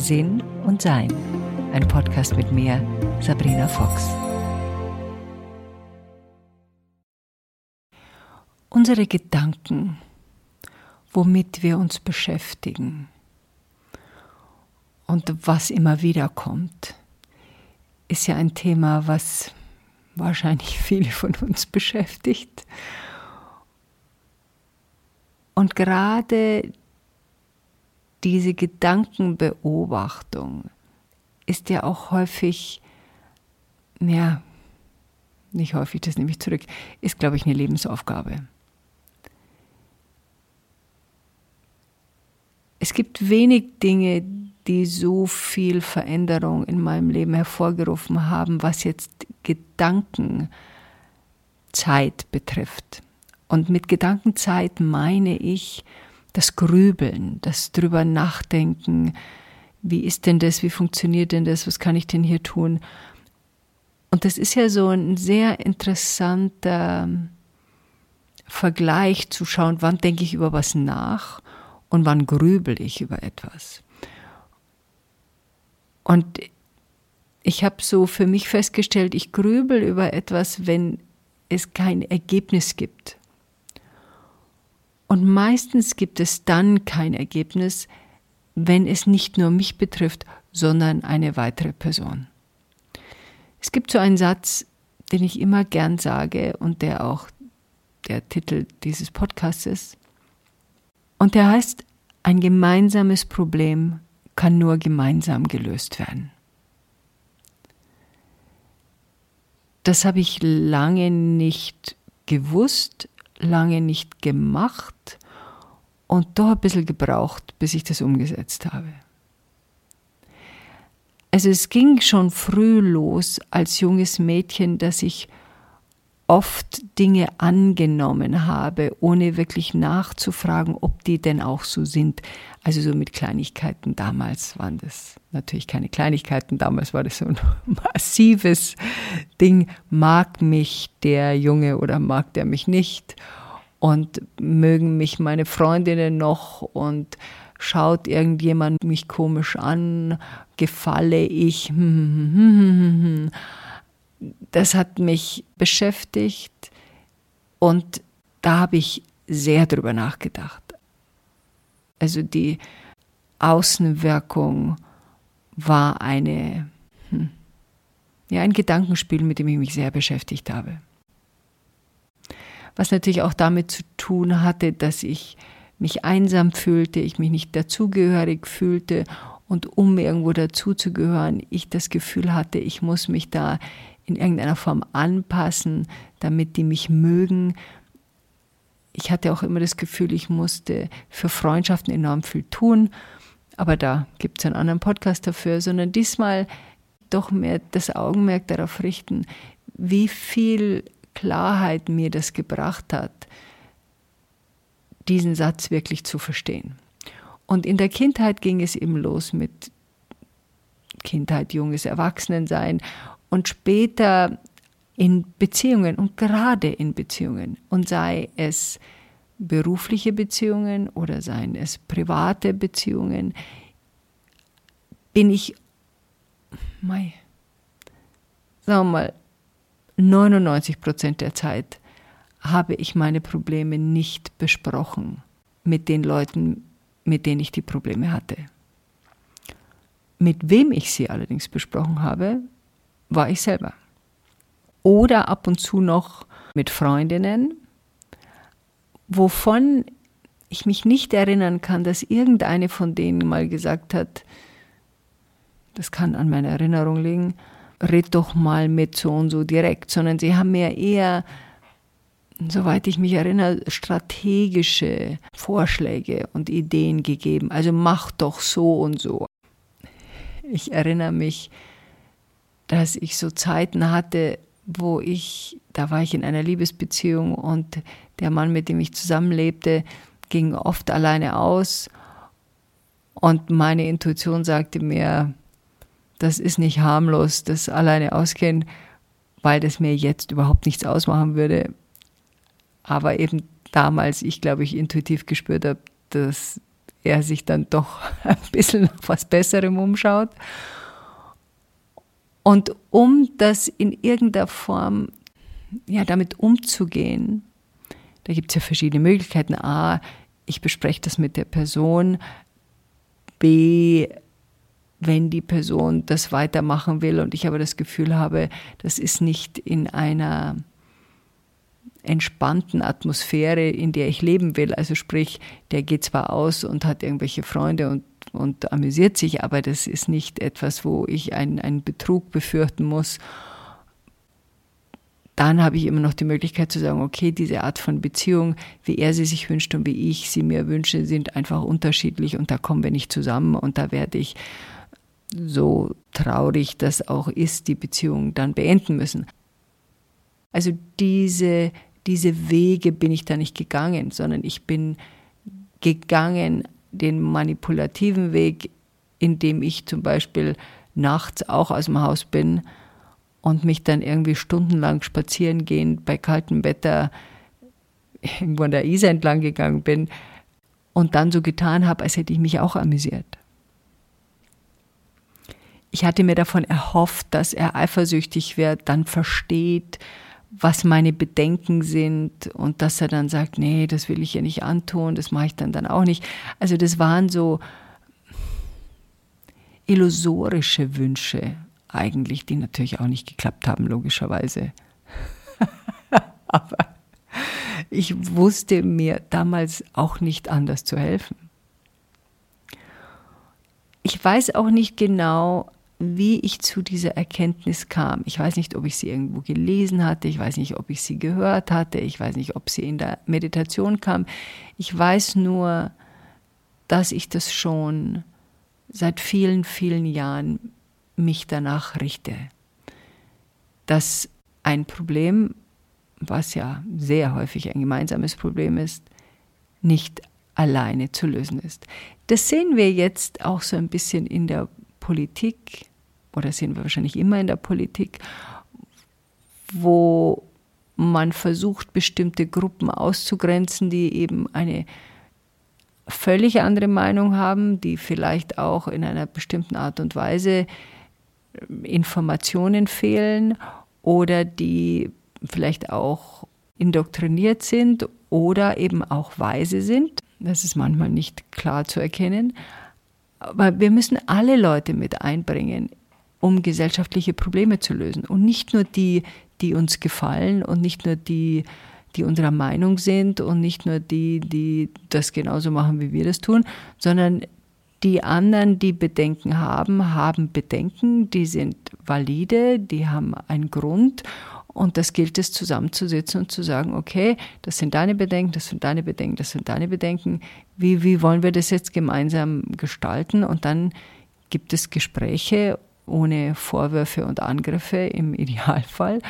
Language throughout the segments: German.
Sinn und Sein. Ein Podcast mit mir, Sabrina Fox. Unsere Gedanken, womit wir uns beschäftigen und was immer wieder kommt, ist ja ein Thema, was wahrscheinlich viele von uns beschäftigt. Und gerade diese Gedankenbeobachtung ist ja auch häufig, ja, nicht häufig, das nehme ich zurück, ist, glaube ich, eine Lebensaufgabe. Es gibt wenig Dinge, die so viel Veränderung in meinem Leben hervorgerufen haben, was jetzt Gedankenzeit betrifft. Und mit Gedankenzeit meine ich das Grübeln, das drüber nachdenken, wie ist denn das, wie funktioniert denn das, was kann ich denn hier tun? Und das ist ja so ein sehr interessanter Vergleich zu schauen, wann denke ich über was nach und wann grübel ich über etwas. Und ich habe so für mich festgestellt, ich grübel über etwas, wenn es kein Ergebnis gibt. Und meistens gibt es dann kein Ergebnis, wenn es nicht nur mich betrifft, sondern eine weitere Person. Es gibt so einen Satz, den ich immer gern sage und der auch der Titel dieses Podcasts ist. Und der heißt, ein gemeinsames Problem kann nur gemeinsam gelöst werden. Das habe ich lange nicht gewusst, lange nicht gemacht und doch ein bisschen gebraucht, bis ich das umgesetzt habe. Also es ging schon früh los als junges Mädchen, dass ich oft Dinge angenommen habe, ohne wirklich nachzufragen, ob die denn auch so sind. Also so mit Kleinigkeiten. Damals waren das natürlich keine Kleinigkeiten, damals war das so ein massives Ding. Mag mich der Junge oder mag der mich nicht? Und mögen mich meine Freundinnen noch und schaut irgendjemand mich komisch an, gefalle ich. Das hat mich beschäftigt und da habe ich sehr drüber nachgedacht. Also die Außenwirkung war eine, hm, ja, ein Gedankenspiel, mit dem ich mich sehr beschäftigt habe. Was natürlich auch damit zu tun hatte, dass ich mich einsam fühlte, ich mich nicht dazugehörig fühlte und um irgendwo dazuzugehören, ich das Gefühl hatte, ich muss mich da in irgendeiner Form anpassen, damit die mich mögen. Ich hatte auch immer das Gefühl, ich musste für Freundschaften enorm viel tun, aber da gibt es einen anderen Podcast dafür, sondern diesmal doch mehr das Augenmerk darauf richten, wie viel Klarheit mir das gebracht hat, diesen Satz wirklich zu verstehen. Und in der Kindheit ging es eben los mit Kindheit, junges Erwachsenensein und später in Beziehungen und gerade in Beziehungen und sei es berufliche Beziehungen oder seien es private Beziehungen, bin ich, mei, sagen wir mal, 99 Prozent der Zeit habe ich meine Probleme nicht besprochen mit den Leuten, mit denen ich die Probleme hatte. Mit wem ich sie allerdings besprochen habe, war ich selber. Oder ab und zu noch mit Freundinnen, wovon ich mich nicht erinnern kann, dass irgendeine von denen mal gesagt hat, das kann an meiner Erinnerung liegen, red doch mal mit so und so direkt, sondern sie haben mir eher, soweit ich mich erinnere, strategische Vorschläge und Ideen gegeben. Also mach doch so und so. Ich erinnere mich, dass ich so Zeiten hatte, wo ich, da war ich in einer Liebesbeziehung und der Mann, mit dem ich zusammenlebte, ging oft alleine aus und meine Intuition sagte mir, das ist nicht harmlos, das alleine ausgehen, weil das mir jetzt überhaupt nichts ausmachen würde. Aber eben damals, ich glaube, ich intuitiv gespürt habe, das er sich dann doch ein bisschen nach was Besserem umschaut. Und um das in irgendeiner Form, ja, damit umzugehen, da gibt es ja verschiedene Möglichkeiten. A, ich bespreche das mit der Person. B, wenn die Person das weitermachen will und ich aber das Gefühl habe, das ist nicht in einer entspannten Atmosphäre, in der ich leben will. Also sprich, der geht zwar aus und hat irgendwelche Freunde und, und amüsiert sich, aber das ist nicht etwas, wo ich einen, einen Betrug befürchten muss. Dann habe ich immer noch die Möglichkeit zu sagen, okay, diese Art von Beziehung, wie er sie sich wünscht und wie ich sie mir wünsche, sind einfach unterschiedlich und da kommen wir nicht zusammen und da werde ich so traurig das auch ist, die Beziehung dann beenden müssen. Also diese, diese Wege bin ich da nicht gegangen, sondern ich bin gegangen den manipulativen Weg, indem ich zum Beispiel nachts auch aus dem Haus bin und mich dann irgendwie stundenlang spazieren gehen bei kaltem Wetter irgendwo an der Isar entlang gegangen bin und dann so getan habe, als hätte ich mich auch amüsiert. Ich hatte mir davon erhofft, dass er eifersüchtig wird, dann versteht, was meine Bedenken sind und dass er dann sagt, nee, das will ich ja nicht antun, das mache ich dann dann auch nicht. Also das waren so illusorische Wünsche eigentlich, die natürlich auch nicht geklappt haben, logischerweise. Aber ich wusste mir damals auch nicht anders zu helfen. Ich weiß auch nicht genau, wie ich zu dieser Erkenntnis kam. Ich weiß nicht, ob ich sie irgendwo gelesen hatte, ich weiß nicht, ob ich sie gehört hatte, ich weiß nicht, ob sie in der Meditation kam. Ich weiß nur, dass ich das schon seit vielen, vielen Jahren mich danach richte. Dass ein Problem, was ja sehr häufig ein gemeinsames Problem ist, nicht alleine zu lösen ist. Das sehen wir jetzt auch so ein bisschen in der Politik, oder sehen wir wahrscheinlich immer in der Politik, wo man versucht, bestimmte Gruppen auszugrenzen, die eben eine völlig andere Meinung haben, die vielleicht auch in einer bestimmten Art und Weise ähm, Informationen fehlen oder die vielleicht auch indoktriniert sind oder eben auch weise sind. Das ist manchmal nicht klar zu erkennen. Aber wir müssen alle Leute mit einbringen um gesellschaftliche Probleme zu lösen. Und nicht nur die, die uns gefallen und nicht nur die, die unserer Meinung sind und nicht nur die, die das genauso machen, wie wir das tun, sondern die anderen, die Bedenken haben, haben Bedenken, die sind valide, die haben einen Grund und das gilt es zusammenzusetzen und zu sagen, okay, das sind deine Bedenken, das sind deine Bedenken, das sind deine Bedenken. Wie, wie wollen wir das jetzt gemeinsam gestalten? Und dann gibt es Gespräche ohne Vorwürfe und Angriffe im Idealfall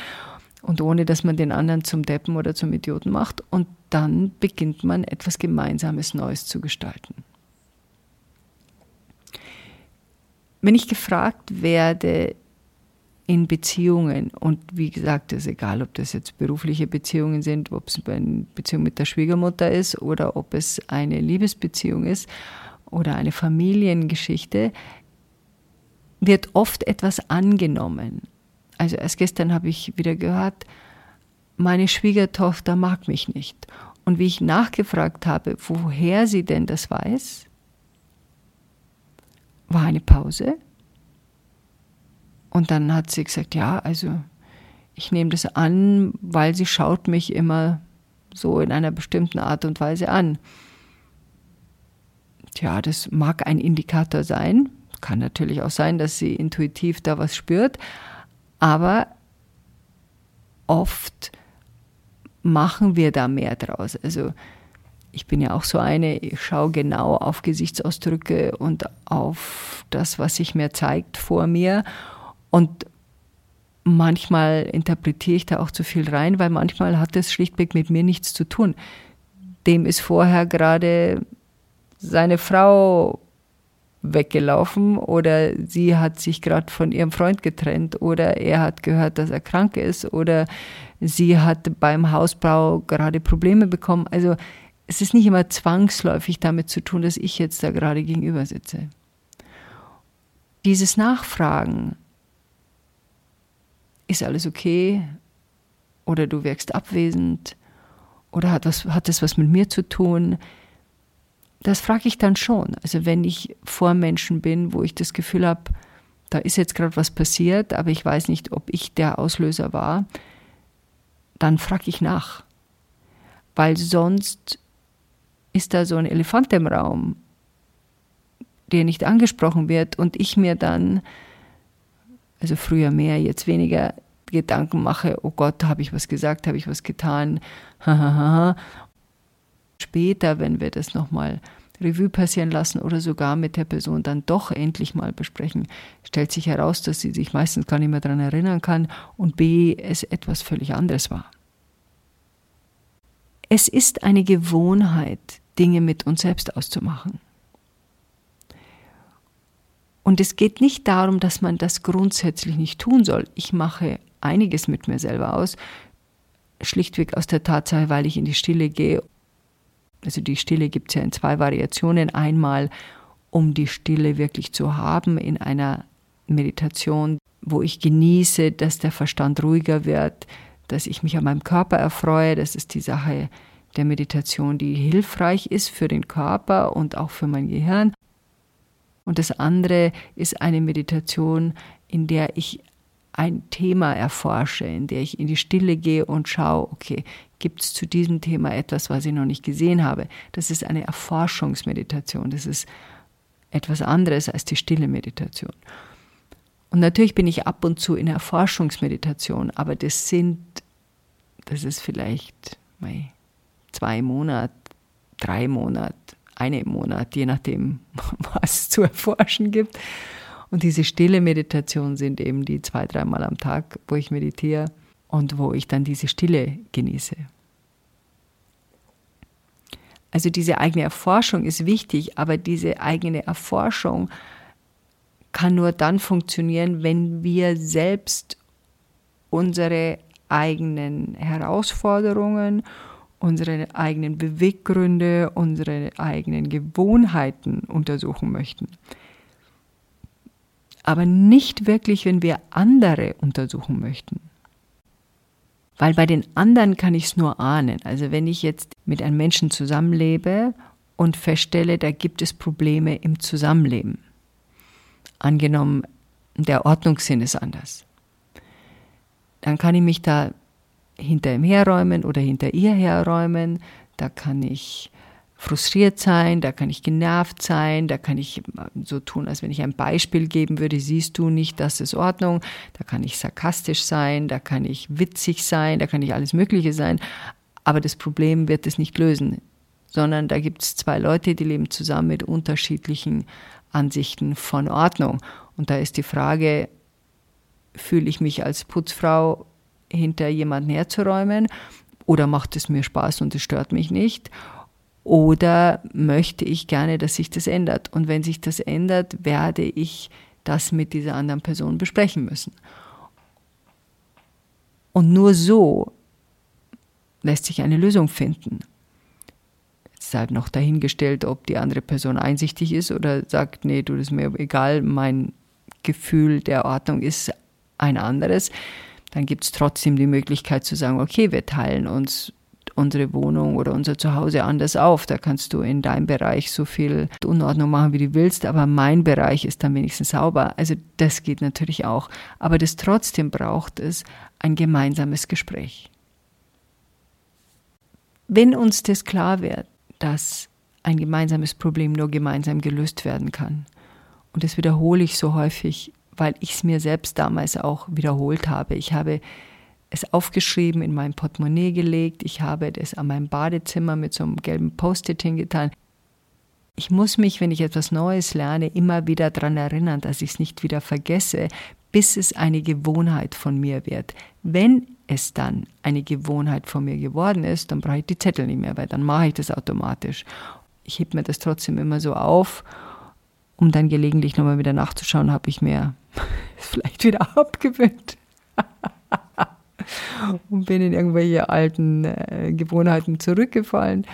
und ohne dass man den anderen zum Deppen oder zum Idioten macht. Und dann beginnt man etwas Gemeinsames Neues zu gestalten. Wenn ich gefragt werde in Beziehungen, und wie gesagt, es ist egal, ob das jetzt berufliche Beziehungen sind, ob es eine Beziehung mit der Schwiegermutter ist oder ob es eine Liebesbeziehung ist oder eine Familiengeschichte, wird oft etwas angenommen. Also erst gestern habe ich wieder gehört, meine Schwiegertochter mag mich nicht. Und wie ich nachgefragt habe, woher sie denn das weiß, war eine Pause. Und dann hat sie gesagt, ja, also ich nehme das an, weil sie schaut mich immer so in einer bestimmten Art und Weise an. Tja, das mag ein Indikator sein, kann natürlich auch sein, dass sie intuitiv da was spürt, aber oft machen wir da mehr draus. Also ich bin ja auch so eine, ich schaue genau auf Gesichtsausdrücke und auf das, was sich mir zeigt vor mir. Und manchmal interpretiere ich da auch zu viel rein, weil manchmal hat das schlichtweg mit mir nichts zu tun. Dem ist vorher gerade seine Frau weggelaufen oder sie hat sich gerade von ihrem Freund getrennt oder er hat gehört, dass er krank ist oder sie hat beim Hausbau gerade Probleme bekommen. Also es ist nicht immer zwangsläufig damit zu tun, dass ich jetzt da gerade gegenüber sitze. Dieses Nachfragen, ist alles okay? Oder du wirkst abwesend? Oder hat, was, hat das was mit mir zu tun? Das frage ich dann schon. Also wenn ich vor Menschen bin, wo ich das Gefühl habe, da ist jetzt gerade was passiert, aber ich weiß nicht, ob ich der Auslöser war, dann frage ich nach. Weil sonst ist da so ein Elefant im Raum, der nicht angesprochen wird und ich mir dann, also früher mehr, jetzt weniger, Gedanken mache, oh Gott, habe ich was gesagt, habe ich was getan, Später, wenn wir das nochmal Revue passieren lassen oder sogar mit der Person dann doch endlich mal besprechen, stellt sich heraus, dass sie sich meistens gar nicht mehr daran erinnern kann und b, es etwas völlig anderes war. Es ist eine Gewohnheit, Dinge mit uns selbst auszumachen. Und es geht nicht darum, dass man das grundsätzlich nicht tun soll. Ich mache einiges mit mir selber aus, schlichtweg aus der Tatsache, weil ich in die Stille gehe. Also die Stille gibt es ja in zwei Variationen. Einmal, um die Stille wirklich zu haben in einer Meditation, wo ich genieße, dass der Verstand ruhiger wird, dass ich mich an meinem Körper erfreue. Das ist die Sache der Meditation, die hilfreich ist für den Körper und auch für mein Gehirn. Und das andere ist eine Meditation, in der ich ein Thema erforsche, in der ich in die Stille gehe und schaue, okay, gibt es zu diesem Thema etwas, was ich noch nicht gesehen habe? Das ist eine Erforschungsmeditation. Das ist etwas anderes als die stille Meditation. Und natürlich bin ich ab und zu in Erforschungsmeditation, aber das sind, das ist vielleicht zwei Monate, drei Monate, einen Monat, je nachdem, was es zu erforschen gibt. Und diese stille Meditation sind eben die zwei, dreimal am Tag, wo ich meditiere und wo ich dann diese Stille genieße. Also diese eigene Erforschung ist wichtig, aber diese eigene Erforschung kann nur dann funktionieren, wenn wir selbst unsere eigenen Herausforderungen, unsere eigenen Beweggründe, unsere eigenen Gewohnheiten untersuchen möchten aber nicht wirklich, wenn wir andere untersuchen möchten. Weil bei den anderen kann ich es nur ahnen. Also wenn ich jetzt mit einem Menschen zusammenlebe und feststelle, da gibt es Probleme im Zusammenleben. Angenommen, der Ordnungssinn ist anders. Dann kann ich mich da hinter ihm herräumen oder hinter ihr herräumen. Da kann ich frustriert sein, da kann ich genervt sein, da kann ich so tun, als wenn ich ein Beispiel geben würde, siehst du nicht, das ist Ordnung, da kann ich sarkastisch sein, da kann ich witzig sein, da kann ich alles Mögliche sein, aber das Problem wird es nicht lösen, sondern da gibt es zwei Leute, die leben zusammen mit unterschiedlichen Ansichten von Ordnung. Und da ist die Frage, fühle ich mich als Putzfrau hinter jemanden herzuräumen oder macht es mir Spaß und es stört mich nicht? Oder möchte ich gerne, dass sich das ändert? Und wenn sich das ändert, werde ich das mit dieser anderen Person besprechen müssen. Und nur so lässt sich eine Lösung finden. Es ist halt noch dahingestellt, ob die andere Person einsichtig ist oder sagt, nee, du, das ist mir egal, mein Gefühl der Ordnung ist ein anderes. Dann gibt es trotzdem die Möglichkeit zu sagen, okay, wir teilen uns unsere Wohnung oder unser Zuhause anders auf. Da kannst du in deinem Bereich so viel Unordnung machen, wie du willst, aber mein Bereich ist dann wenigstens sauber. Also das geht natürlich auch. Aber das trotzdem braucht es ein gemeinsames Gespräch. Wenn uns das klar wird, dass ein gemeinsames Problem nur gemeinsam gelöst werden kann, und das wiederhole ich so häufig, weil ich es mir selbst damals auch wiederholt habe. Ich habe es aufgeschrieben, in mein Portemonnaie gelegt. Ich habe das an meinem Badezimmer mit so einem gelben Post-it hingetan. Ich muss mich, wenn ich etwas Neues lerne, immer wieder daran erinnern, dass ich es nicht wieder vergesse, bis es eine Gewohnheit von mir wird. Wenn es dann eine Gewohnheit von mir geworden ist, dann brauche ich die Zettel nicht mehr, weil dann mache ich das automatisch. Ich heb mir das trotzdem immer so auf, um dann gelegentlich nochmal wieder nachzuschauen, habe ich mir vielleicht wieder abgewöhnt und bin in irgendwelche alten äh, Gewohnheiten zurückgefallen.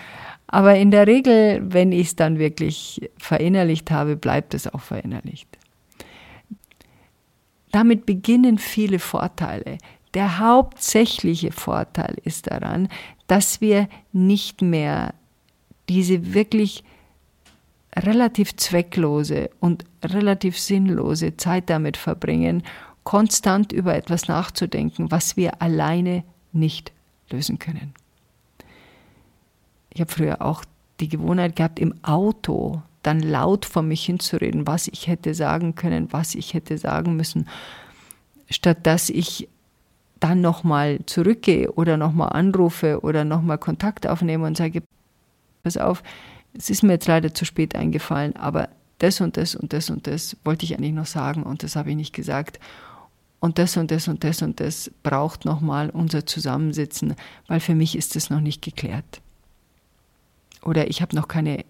Aber in der Regel, wenn ich es dann wirklich verinnerlicht habe, bleibt es auch verinnerlicht. Damit beginnen viele Vorteile. Der hauptsächliche Vorteil ist daran, dass wir nicht mehr diese wirklich relativ zwecklose und relativ sinnlose Zeit damit verbringen, konstant über etwas nachzudenken, was wir alleine nicht lösen können. Ich habe früher auch die Gewohnheit gehabt, im Auto dann laut vor mich hinzureden, was ich hätte sagen können, was ich hätte sagen müssen, statt dass ich dann nochmal zurückgehe oder nochmal anrufe oder nochmal Kontakt aufnehme und sage, pass auf, es ist mir jetzt leider zu spät eingefallen, aber das und das und das und das wollte ich eigentlich noch sagen und das habe ich nicht gesagt. Und das und das und das und das braucht nochmal unser Zusammensitzen, weil für mich ist es noch nicht geklärt. Oder ich habe noch keine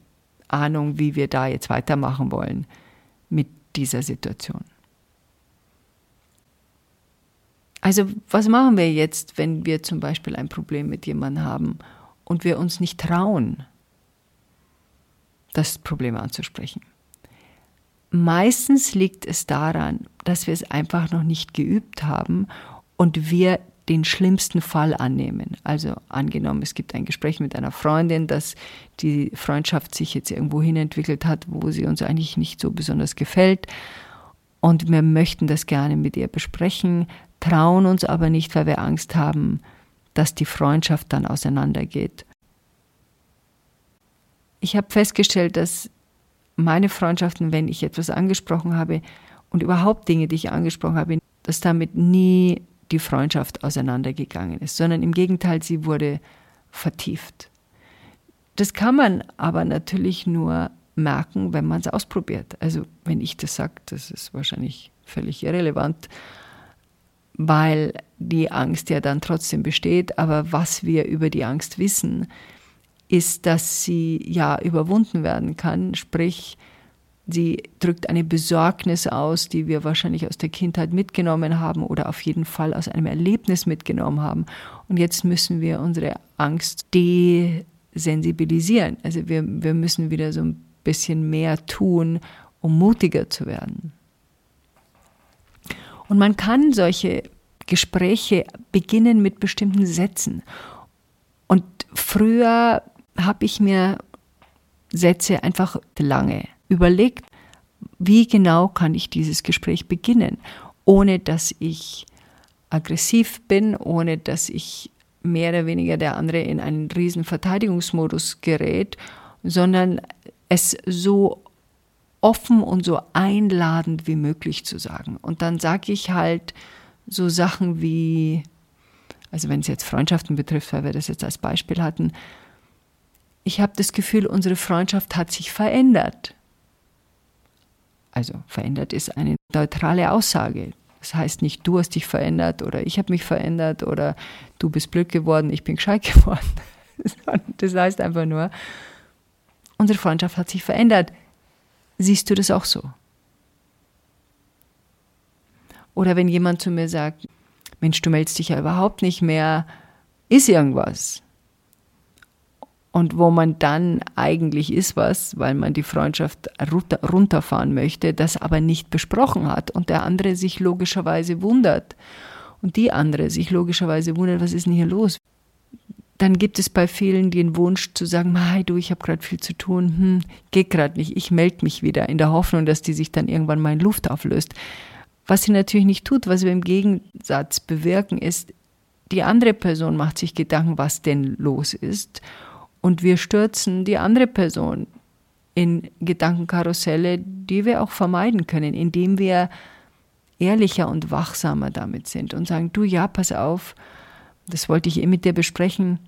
Ahnung, wie wir da jetzt weitermachen wollen mit dieser Situation. Also was machen wir jetzt, wenn wir zum Beispiel ein Problem mit jemandem haben und wir uns nicht trauen, das Problem anzusprechen. Meistens liegt es daran, dass wir es einfach noch nicht geübt haben und wir den schlimmsten Fall annehmen. Also angenommen, es gibt ein Gespräch mit einer Freundin, dass die Freundschaft sich jetzt irgendwo hin entwickelt hat, wo sie uns eigentlich nicht so besonders gefällt. Und wir möchten das gerne mit ihr besprechen, trauen uns aber nicht, weil wir Angst haben, dass die Freundschaft dann auseinandergeht ich habe festgestellt, dass meine Freundschaften, wenn ich etwas angesprochen habe und überhaupt Dinge, die ich angesprochen habe, dass damit nie die Freundschaft auseinandergegangen ist, sondern im Gegenteil, sie wurde vertieft. Das kann man aber natürlich nur merken, wenn man es ausprobiert. Also wenn ich das sage, das ist wahrscheinlich völlig irrelevant, weil die Angst ja dann trotzdem besteht. Aber was wir über die Angst wissen, ist, dass sie ja überwunden werden kann, sprich, sie drückt eine Besorgnis aus, die wir wahrscheinlich aus der Kindheit mitgenommen haben oder auf jeden Fall aus einem Erlebnis mitgenommen haben. Und jetzt müssen wir unsere Angst desensibilisieren. Also wir, wir müssen wieder so ein bisschen mehr tun, um mutiger zu werden. Und man kann solche Gespräche beginnen mit bestimmten Sätzen. Und früher habe ich mir Sätze einfach lange überlegt, wie genau kann ich dieses Gespräch beginnen, ohne dass ich aggressiv bin, ohne dass ich mehr oder weniger der andere in einen riesen Verteidigungsmodus gerät, sondern es so offen und so einladend wie möglich zu sagen. Und dann sage ich halt so Sachen wie, also wenn es jetzt Freundschaften betrifft, weil wir das jetzt als Beispiel hatten, ich habe das Gefühl, unsere Freundschaft hat sich verändert. Also verändert ist eine neutrale Aussage. Das heißt nicht, du hast dich verändert oder ich habe mich verändert oder du bist blöd geworden, ich bin gescheit geworden. Das heißt einfach nur, unsere Freundschaft hat sich verändert. Siehst du das auch so? Oder wenn jemand zu mir sagt, Mensch, du meldest dich ja überhaupt nicht mehr, ist irgendwas und wo man dann eigentlich ist was, weil man die Freundschaft runterfahren möchte, das aber nicht besprochen hat. Und der andere sich logischerweise wundert. Und die andere sich logischerweise wundert, was ist denn hier los? Dann gibt es bei vielen den Wunsch zu sagen, hey du, ich habe gerade viel zu tun, hm, geht gerade nicht, ich melde mich wieder. In der Hoffnung, dass die sich dann irgendwann mal in Luft auflöst. Was sie natürlich nicht tut, was wir im Gegensatz bewirken, ist, die andere Person macht sich Gedanken, was denn los ist und wir stürzen die andere Person in Gedankenkarusselle, die wir auch vermeiden können, indem wir ehrlicher und wachsamer damit sind und sagen, du ja, pass auf, das wollte ich eh mit dir besprechen.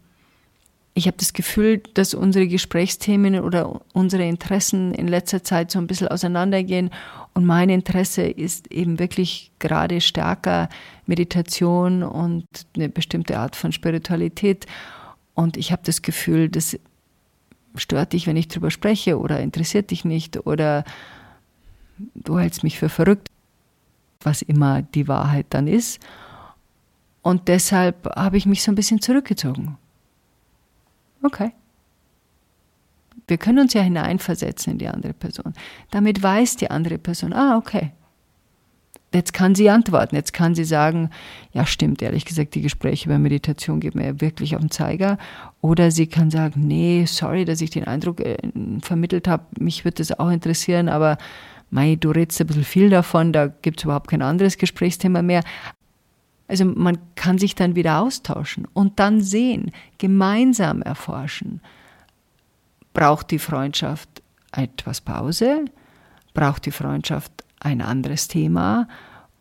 Ich habe das Gefühl, dass unsere Gesprächsthemen oder unsere Interessen in letzter Zeit so ein bisschen auseinandergehen. Und mein Interesse ist eben wirklich gerade stärker Meditation und eine bestimmte Art von Spiritualität. Und ich habe das Gefühl, das stört dich, wenn ich drüber spreche oder interessiert dich nicht oder du hältst mich für verrückt, was immer die Wahrheit dann ist. Und deshalb habe ich mich so ein bisschen zurückgezogen. Okay. Wir können uns ja hineinversetzen in die andere Person. Damit weiß die andere Person, ah, okay. Jetzt kann sie antworten, jetzt kann sie sagen, ja stimmt, ehrlich gesagt, die Gespräche über Meditation geben mir wirklich auf den Zeiger. Oder sie kann sagen, nee, sorry, dass ich den Eindruck äh, vermittelt habe, mich würde das auch interessieren, aber Mei, du redest ein bisschen viel davon, da gibt es überhaupt kein anderes Gesprächsthema mehr. Also man kann sich dann wieder austauschen und dann sehen, gemeinsam erforschen. Braucht die Freundschaft etwas Pause? Braucht die Freundschaft ein anderes Thema?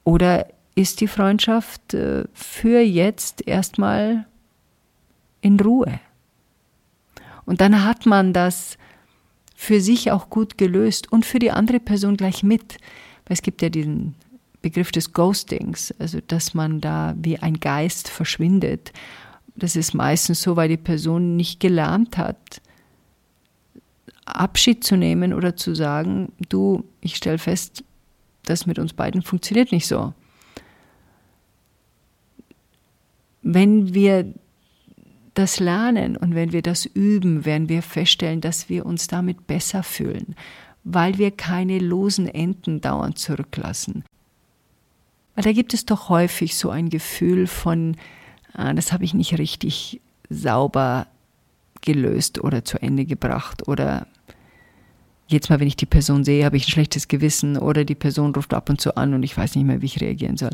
Oder ist die Freundschaft äh, für jetzt erstmal in Ruhe? Und dann hat man das für sich auch gut gelöst und für die andere Person gleich mit. Es gibt ja diesen Begriff des Ghostings, also dass man da wie ein Geist verschwindet. Das ist meistens so, weil die Person nicht gelernt hat, Abschied zu nehmen oder zu sagen, du, ich stelle fest, das mit uns beiden funktioniert nicht so. Wenn wir das lernen und wenn wir das üben, werden wir feststellen, dass wir uns damit besser fühlen, weil wir keine losen Enden dauernd zurücklassen. Weil da gibt es doch häufig so ein Gefühl von, ah, das habe ich nicht richtig sauber gelöst oder zu Ende gebracht oder jetzt mal, wenn ich die Person sehe, habe ich ein schlechtes Gewissen oder die Person ruft ab und zu an und ich weiß nicht mehr, wie ich reagieren soll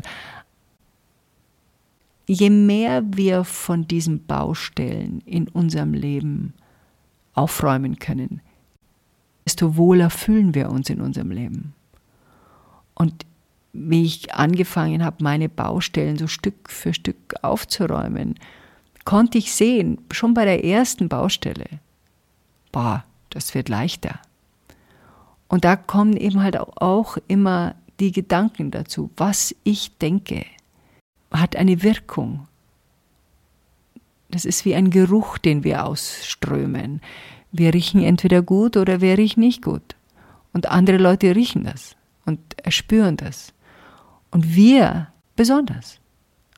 je mehr wir von diesen Baustellen in unserem Leben aufräumen können, desto wohler fühlen wir uns in unserem Leben. Und wie ich angefangen habe, meine Baustellen so Stück für Stück aufzuräumen, konnte ich sehen, schon bei der ersten Baustelle, boah, das wird leichter. Und da kommen eben halt auch immer die Gedanken dazu, was ich denke, hat eine Wirkung. Das ist wie ein Geruch, den wir ausströmen. Wir riechen entweder gut oder wir riechen nicht gut. Und andere Leute riechen das und spüren das. Und wir besonders,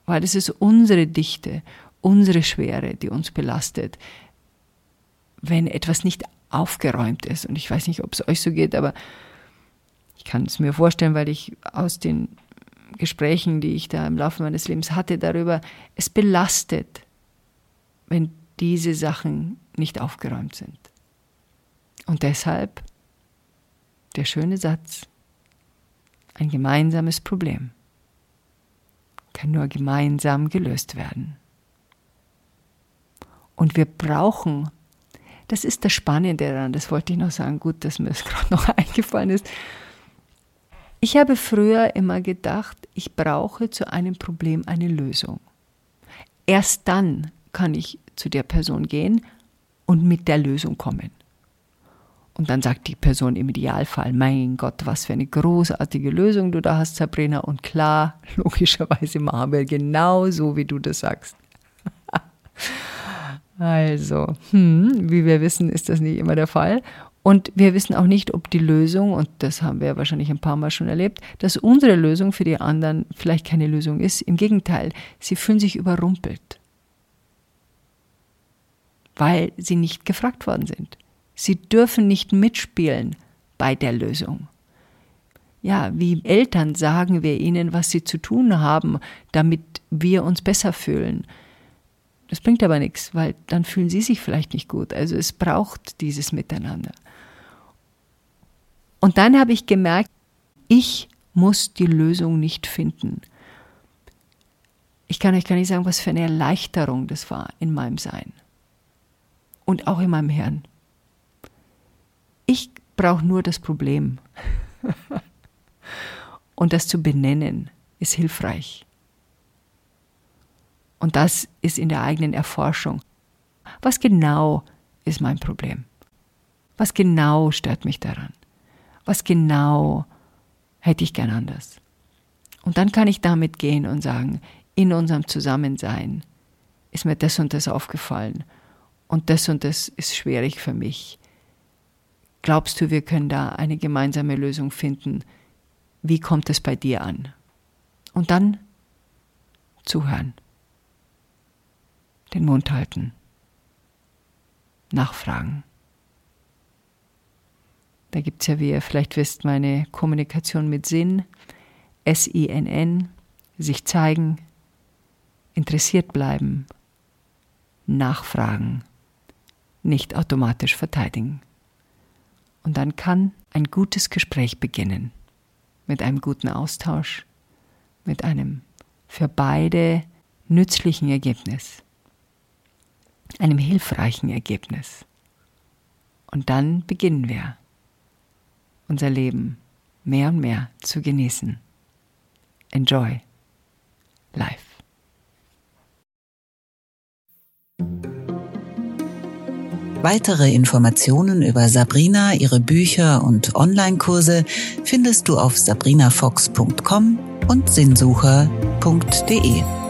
weil es ist unsere Dichte, unsere Schwere, die uns belastet. Wenn etwas nicht aufgeräumt ist, und ich weiß nicht, ob es euch so geht, aber ich kann es mir vorstellen, weil ich aus den Gesprächen, die ich da im Laufe meines Lebens hatte, darüber, es belastet, wenn diese Sachen nicht aufgeräumt sind. Und deshalb der schöne Satz, ein gemeinsames Problem kann nur gemeinsam gelöst werden. Und wir brauchen, das ist das Spannende daran, das wollte ich noch sagen, gut, dass mir das gerade noch eingefallen ist, ich habe früher immer gedacht, ich brauche zu einem Problem eine Lösung. Erst dann kann ich zu der Person gehen und mit der Lösung kommen. Und dann sagt die Person im Idealfall, mein Gott, was für eine großartige Lösung du da hast, Sabrina. Und klar, logischerweise machen wir genau so, wie du das sagst. also, hm, wie wir wissen, ist das nicht immer der Fall. Und wir wissen auch nicht, ob die Lösung, und das haben wir wahrscheinlich ein paar Mal schon erlebt, dass unsere Lösung für die anderen vielleicht keine Lösung ist. Im Gegenteil, sie fühlen sich überrumpelt, weil sie nicht gefragt worden sind. Sie dürfen nicht mitspielen bei der Lösung. Ja, wie Eltern sagen wir ihnen, was sie zu tun haben, damit wir uns besser fühlen. Das bringt aber nichts, weil dann fühlen sie sich vielleicht nicht gut. Also es braucht dieses Miteinander. Und dann habe ich gemerkt, ich muss die Lösung nicht finden. Ich kann euch gar nicht sagen, was für eine Erleichterung das war in meinem Sein und auch in meinem Hirn. Ich brauche nur das Problem. und das zu benennen ist hilfreich. Und das ist in der eigenen Erforschung. Was genau ist mein Problem? Was genau stört mich daran? was genau hätte ich gern anders. Und dann kann ich damit gehen und sagen, in unserem Zusammensein ist mir das und das aufgefallen und das und das ist schwierig für mich. Glaubst du, wir können da eine gemeinsame Lösung finden? Wie kommt es bei dir an? Und dann zuhören, den Mund halten, nachfragen. Da gibt es ja, wie ihr vielleicht wisst, meine Kommunikation mit Sinn, S-I-N-N, sich zeigen, interessiert bleiben, nachfragen, nicht automatisch verteidigen. Und dann kann ein gutes Gespräch beginnen, mit einem guten Austausch, mit einem für beide nützlichen Ergebnis, einem hilfreichen Ergebnis. Und dann beginnen wir, unser Leben mehr und mehr zu genießen. Enjoy life. Weitere Informationen über Sabrina, ihre Bücher und Online-Kurse findest du auf sabrinafox.com und sinnsucher.de.